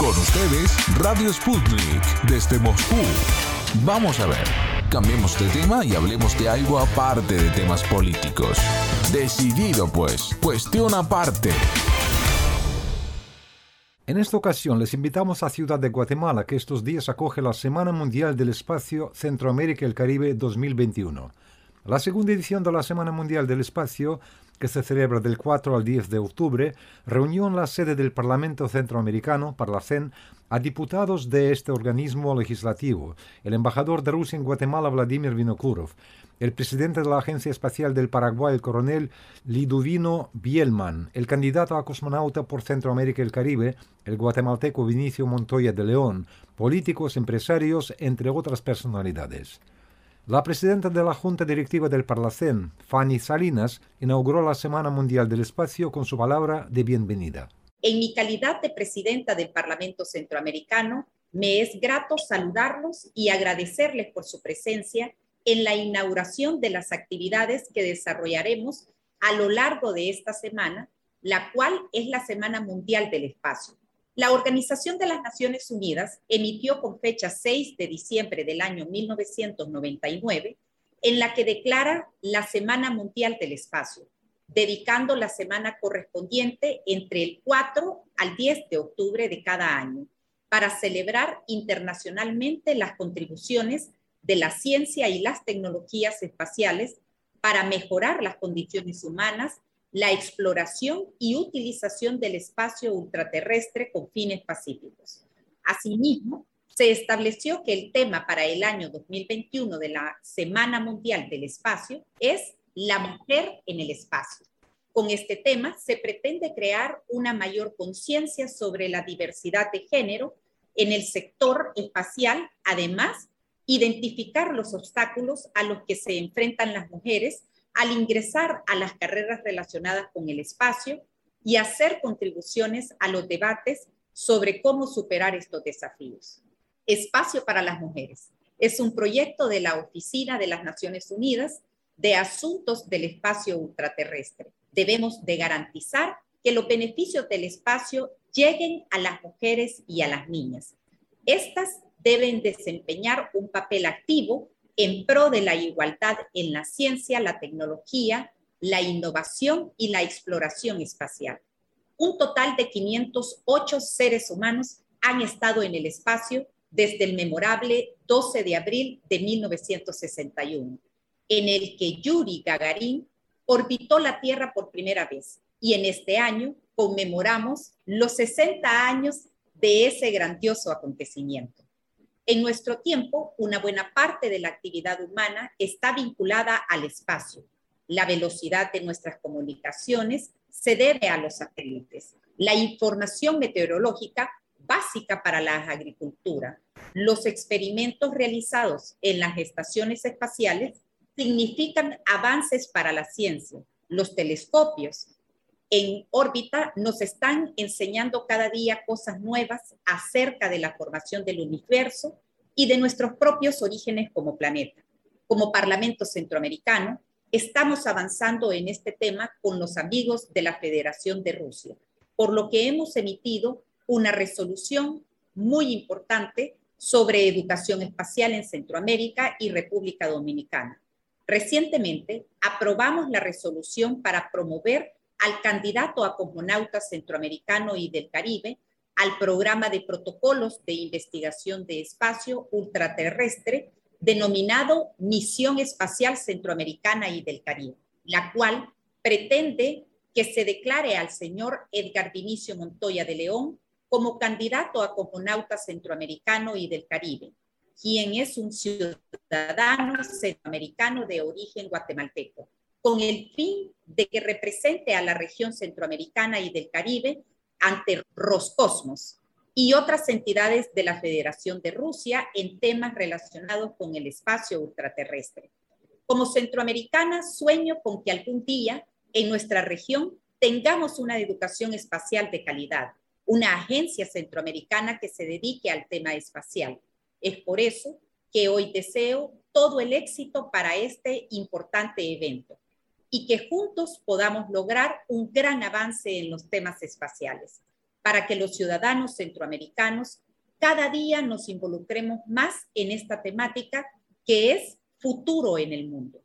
Con ustedes, Radio Sputnik, desde Moscú. Vamos a ver, cambiemos de tema y hablemos de algo aparte de temas políticos. Decidido pues, cuestión aparte. En esta ocasión les invitamos a Ciudad de Guatemala, que estos días acoge la Semana Mundial del Espacio Centroamérica y el Caribe 2021. La segunda edición de la Semana Mundial del Espacio que se celebra del 4 al 10 de octubre, reunió en la sede del Parlamento Centroamericano, Parlacen, a diputados de este organismo legislativo, el embajador de Rusia en Guatemala, Vladimir Vinokurov, el presidente de la Agencia Espacial del Paraguay, el coronel Liduvino Bielman, el candidato a cosmonauta por Centroamérica y el Caribe, el guatemalteco Vinicio Montoya de León, políticos, empresarios, entre otras personalidades. La presidenta de la Junta Directiva del Parlacén, Fanny Salinas, inauguró la Semana Mundial del Espacio con su palabra de bienvenida. En mi calidad de presidenta del Parlamento Centroamericano, me es grato saludarlos y agradecerles por su presencia en la inauguración de las actividades que desarrollaremos a lo largo de esta semana, la cual es la Semana Mundial del Espacio. La Organización de las Naciones Unidas emitió con fecha 6 de diciembre del año 1999 en la que declara la Semana Mundial del Espacio, dedicando la semana correspondiente entre el 4 al 10 de octubre de cada año para celebrar internacionalmente las contribuciones de la ciencia y las tecnologías espaciales para mejorar las condiciones humanas la exploración y utilización del espacio ultraterrestre con fines pacíficos. Asimismo, se estableció que el tema para el año 2021 de la Semana Mundial del Espacio es la mujer en el espacio. Con este tema se pretende crear una mayor conciencia sobre la diversidad de género en el sector espacial, además, identificar los obstáculos a los que se enfrentan las mujeres al ingresar a las carreras relacionadas con el espacio y hacer contribuciones a los debates sobre cómo superar estos desafíos. Espacio para las Mujeres es un proyecto de la Oficina de las Naciones Unidas de Asuntos del Espacio Ultraterrestre. Debemos de garantizar que los beneficios del espacio lleguen a las mujeres y a las niñas. Estas deben desempeñar un papel activo en pro de la igualdad en la ciencia, la tecnología, la innovación y la exploración espacial. Un total de 508 seres humanos han estado en el espacio desde el memorable 12 de abril de 1961, en el que Yuri Gagarin orbitó la Tierra por primera vez. Y en este año conmemoramos los 60 años de ese grandioso acontecimiento. En nuestro tiempo, una buena parte de la actividad humana está vinculada al espacio. La velocidad de nuestras comunicaciones se debe a los satélites. La información meteorológica básica para la agricultura. Los experimentos realizados en las estaciones espaciales significan avances para la ciencia. Los telescopios en órbita nos están enseñando cada día cosas nuevas acerca de la formación del universo y de nuestros propios orígenes como planeta. Como Parlamento Centroamericano, estamos avanzando en este tema con los amigos de la Federación de Rusia, por lo que hemos emitido una resolución muy importante sobre educación espacial en Centroamérica y República Dominicana. Recientemente aprobamos la resolución para promover al candidato a cosmonauta centroamericano y del Caribe al programa de protocolos de investigación de espacio ultraterrestre denominado Misión Espacial Centroamericana y del Caribe, la cual pretende que se declare al señor Edgar Vinicio Montoya de León como candidato a cosmonauta centroamericano y del Caribe, quien es un ciudadano centroamericano de origen guatemalteco con el fin de que represente a la región centroamericana y del Caribe ante Roscosmos y otras entidades de la Federación de Rusia en temas relacionados con el espacio ultraterrestre. Como centroamericana, sueño con que algún día en nuestra región tengamos una educación espacial de calidad, una agencia centroamericana que se dedique al tema espacial. Es por eso que hoy deseo todo el éxito para este importante evento y que juntos podamos lograr un gran avance en los temas espaciales. para que los ciudadanos centroamericanos cada día nos involucremos más en esta temática que es futuro en el mundo.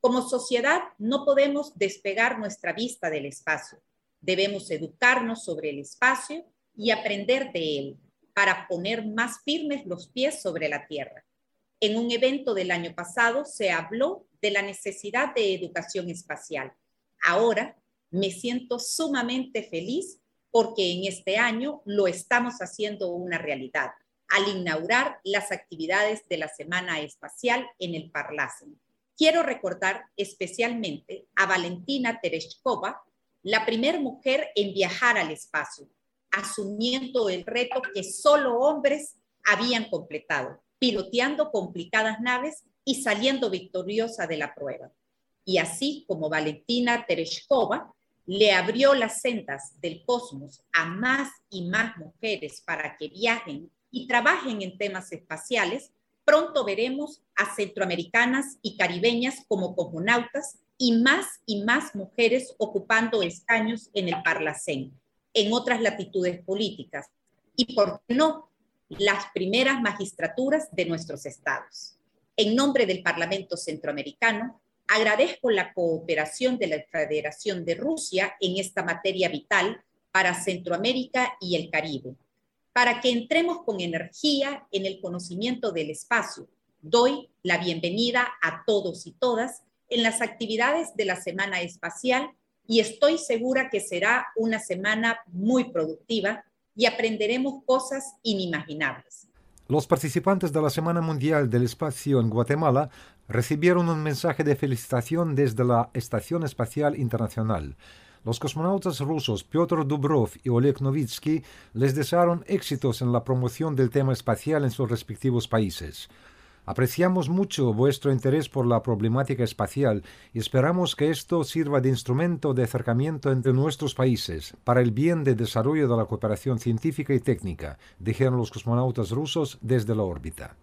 Como sociedad no podemos despegar nuestra vista del espacio. Debemos educarnos sobre el espacio y aprender de él para poner más firmes los pies sobre la tierra. En un evento del año pasado se habló de la necesidad de educación espacial. Ahora me siento sumamente feliz porque en este año lo estamos haciendo una realidad al inaugurar las actividades de la Semana Espacial en el Parlacen. Quiero recordar especialmente a Valentina Tereshkova, la primera mujer en viajar al espacio, asumiendo el reto que solo hombres habían completado, piloteando complicadas naves y saliendo victoriosa de la prueba. Y así como Valentina Tereshkova le abrió las sendas del cosmos a más y más mujeres para que viajen y trabajen en temas espaciales, pronto veremos a centroamericanas y caribeñas como cosmonautas y más y más mujeres ocupando escaños en el Parlacén, en otras latitudes políticas. Y por qué no, las primeras magistraturas de nuestros estados. En nombre del Parlamento Centroamericano, agradezco la cooperación de la Federación de Rusia en esta materia vital para Centroamérica y el Caribe para que entremos con energía en el conocimiento del espacio. Doy la bienvenida a todos y todas en las actividades de la Semana Espacial y estoy segura que será una semana muy productiva y aprenderemos cosas inimaginables. Los participantes de la Semana Mundial del Espacio en Guatemala recibieron un mensaje de felicitación desde la Estación Espacial Internacional. Los cosmonautas rusos Piotr Dubrov y Oleg Novitsky les desearon éxitos en la promoción del tema espacial en sus respectivos países. Apreciamos mucho vuestro interés por la problemática espacial y esperamos que esto sirva de instrumento de acercamiento entre nuestros países para el bien de desarrollo de la cooperación científica y técnica, dijeron los cosmonautas rusos desde la órbita.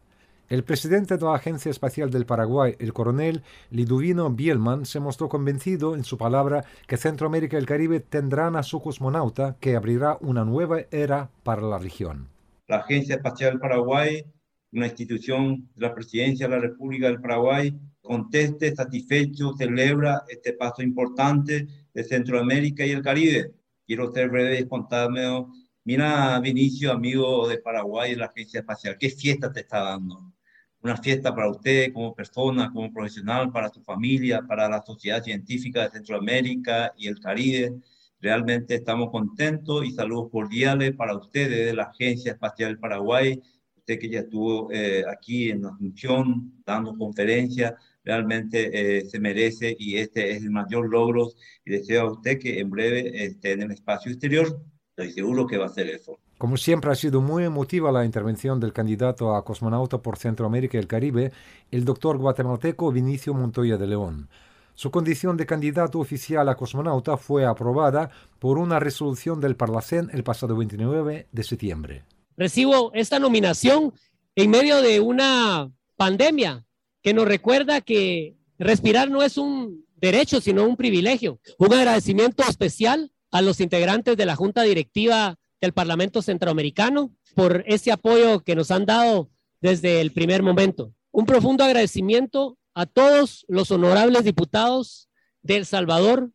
El presidente de la Agencia Espacial del Paraguay, el coronel Liduvino Bielman, se mostró convencido en su palabra que Centroamérica y el Caribe tendrán a su cosmonauta que abrirá una nueva era para la región. La Agencia Espacial Paraguay, una institución de la Presidencia de la República del Paraguay, conteste, satisfecho, celebra este paso importante de Centroamérica y el Caribe. Quiero ser breve y espontáneo. Mira, Vinicio, amigo de Paraguay de la Agencia Espacial, qué fiesta te está dando una fiesta para usted como persona, como profesional, para su familia, para la sociedad científica de Centroamérica y el Caribe. Realmente estamos contentos y saludos cordiales para ustedes de la Agencia Espacial Paraguay, usted que ya estuvo eh, aquí en la función dando conferencias, realmente eh, se merece y este es el mayor logro y deseo a usted que en breve esté en el espacio exterior. Estoy seguro que va a ser eso. Como siempre ha sido muy emotiva la intervención del candidato a cosmonauta por Centroamérica y el Caribe, el doctor guatemalteco Vinicio Montoya de León. Su condición de candidato oficial a cosmonauta fue aprobada por una resolución del Parlacén el pasado 29 de septiembre. Recibo esta nominación en medio de una pandemia que nos recuerda que respirar no es un derecho, sino un privilegio. Un agradecimiento especial a los integrantes de la Junta Directiva del Parlamento Centroamericano por ese apoyo que nos han dado desde el primer momento. Un profundo agradecimiento a todos los honorables diputados de El Salvador,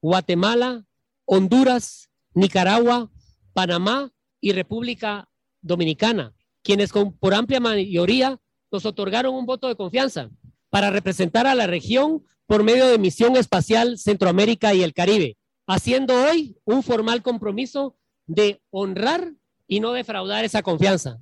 Guatemala, Honduras, Nicaragua, Panamá y República Dominicana, quienes con, por amplia mayoría nos otorgaron un voto de confianza para representar a la región por medio de Misión Espacial Centroamérica y el Caribe, haciendo hoy un formal compromiso de honrar y no defraudar esa confianza.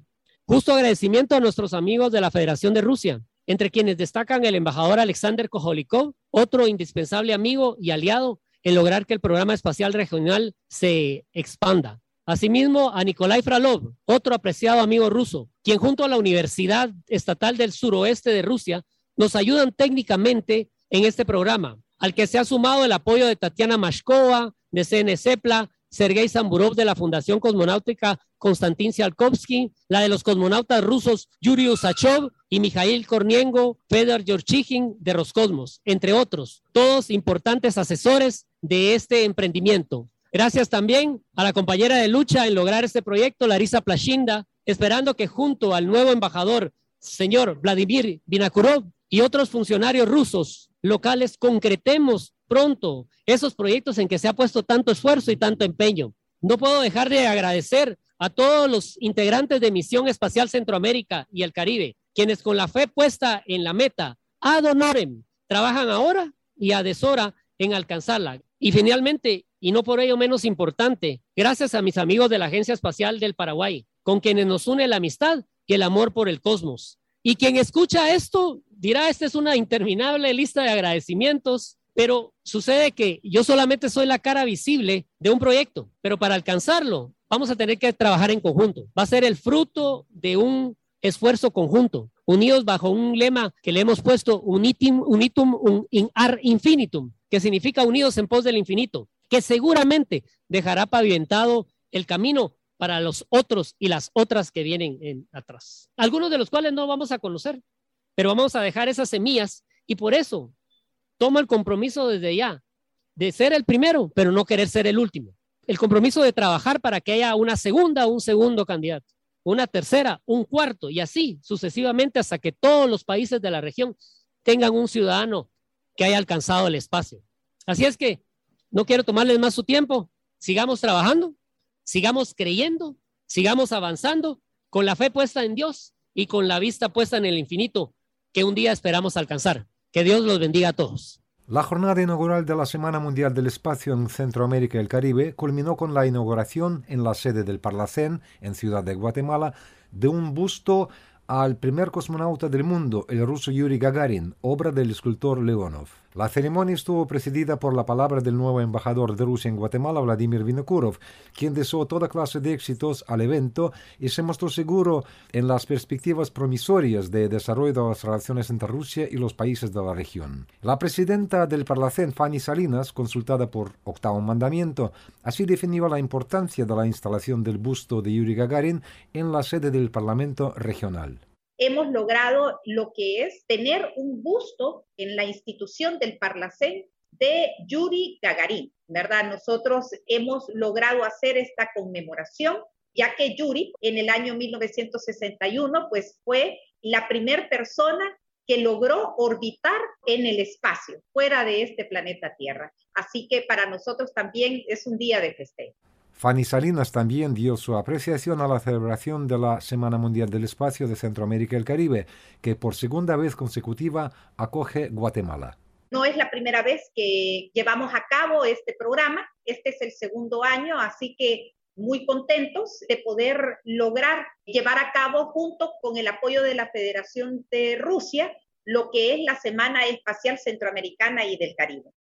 Justo agradecimiento a nuestros amigos de la Federación de Rusia, entre quienes destacan el embajador Alexander Kojolikov, otro indispensable amigo y aliado en lograr que el programa espacial regional se expanda. Asimismo, a Nikolai Fralov, otro apreciado amigo ruso, quien junto a la Universidad Estatal del Suroeste de Rusia nos ayudan técnicamente en este programa, al que se ha sumado el apoyo de Tatiana Mashkova, de CNCEPLA, Sergei Samburov de la Fundación Cosmonáutica Konstantin Tsiolkovsky, la de los cosmonautas rusos Yuri Usachov y Mikhail Kornienko, Fedor Yorchigin de Roscosmos, entre otros, todos importantes asesores de este emprendimiento. Gracias también a la compañera de lucha en lograr este proyecto, Larisa Plashinda, esperando que junto al nuevo embajador, señor Vladimir Vinakurov, y otros funcionarios rusos locales concretemos pronto esos proyectos en que se ha puesto tanto esfuerzo y tanto empeño. No puedo dejar de agradecer a todos los integrantes de Misión Espacial Centroamérica y el Caribe, quienes con la fe puesta en la meta, ad honorem, trabajan ahora y a deshora en alcanzarla. Y finalmente, y no por ello menos importante, gracias a mis amigos de la Agencia Espacial del Paraguay, con quienes nos une la amistad y el amor por el cosmos. Y quien escucha esto dirá, esta es una interminable lista de agradecimientos, pero sucede que yo solamente soy la cara visible de un proyecto, pero para alcanzarlo vamos a tener que trabajar en conjunto. Va a ser el fruto de un esfuerzo conjunto, unidos bajo un lema que le hemos puesto unitum, unitum in ar infinitum, que significa unidos en pos del infinito que seguramente dejará pavimentado el camino para los otros y las otras que vienen en, atrás. Algunos de los cuales no vamos a conocer, pero vamos a dejar esas semillas y por eso tomo el compromiso desde ya de ser el primero, pero no querer ser el último. El compromiso de trabajar para que haya una segunda o un segundo candidato, una tercera, un cuarto y así sucesivamente hasta que todos los países de la región tengan un ciudadano que haya alcanzado el espacio. Así es que no quiero tomarles más su tiempo. Sigamos trabajando, sigamos creyendo, sigamos avanzando con la fe puesta en Dios y con la vista puesta en el infinito que un día esperamos alcanzar. Que Dios los bendiga a todos. La jornada inaugural de la Semana Mundial del Espacio en Centroamérica y el Caribe culminó con la inauguración en la sede del Parlacén, en Ciudad de Guatemala, de un busto al primer cosmonauta del mundo, el ruso Yuri Gagarin, obra del escultor Leonov. La ceremonia estuvo presidida por la palabra del nuevo embajador de Rusia en Guatemala, Vladimir Vinokurov, quien deseó toda clase de éxitos al evento y se mostró seguro en las perspectivas promisorias de desarrollo de las relaciones entre Rusia y los países de la región. La presidenta del Parlacén, Fanny Salinas, consultada por Octavo Mandamiento, así definió la importancia de la instalación del busto de Yuri Gagarin en la sede del Parlamento regional hemos logrado lo que es tener un busto en la institución del Parlacén de Yuri Gagarin, ¿verdad? Nosotros hemos logrado hacer esta conmemoración, ya que Yuri en el año 1961 pues fue la primera persona que logró orbitar en el espacio, fuera de este planeta Tierra. Así que para nosotros también es un día de festejo. Fanny Salinas también dio su apreciación a la celebración de la Semana Mundial del Espacio de Centroamérica y el Caribe, que por segunda vez consecutiva acoge Guatemala. No es la primera vez que llevamos a cabo este programa, este es el segundo año, así que muy contentos de poder lograr llevar a cabo junto con el apoyo de la Federación de Rusia lo que es la Semana Espacial Centroamericana y del Caribe.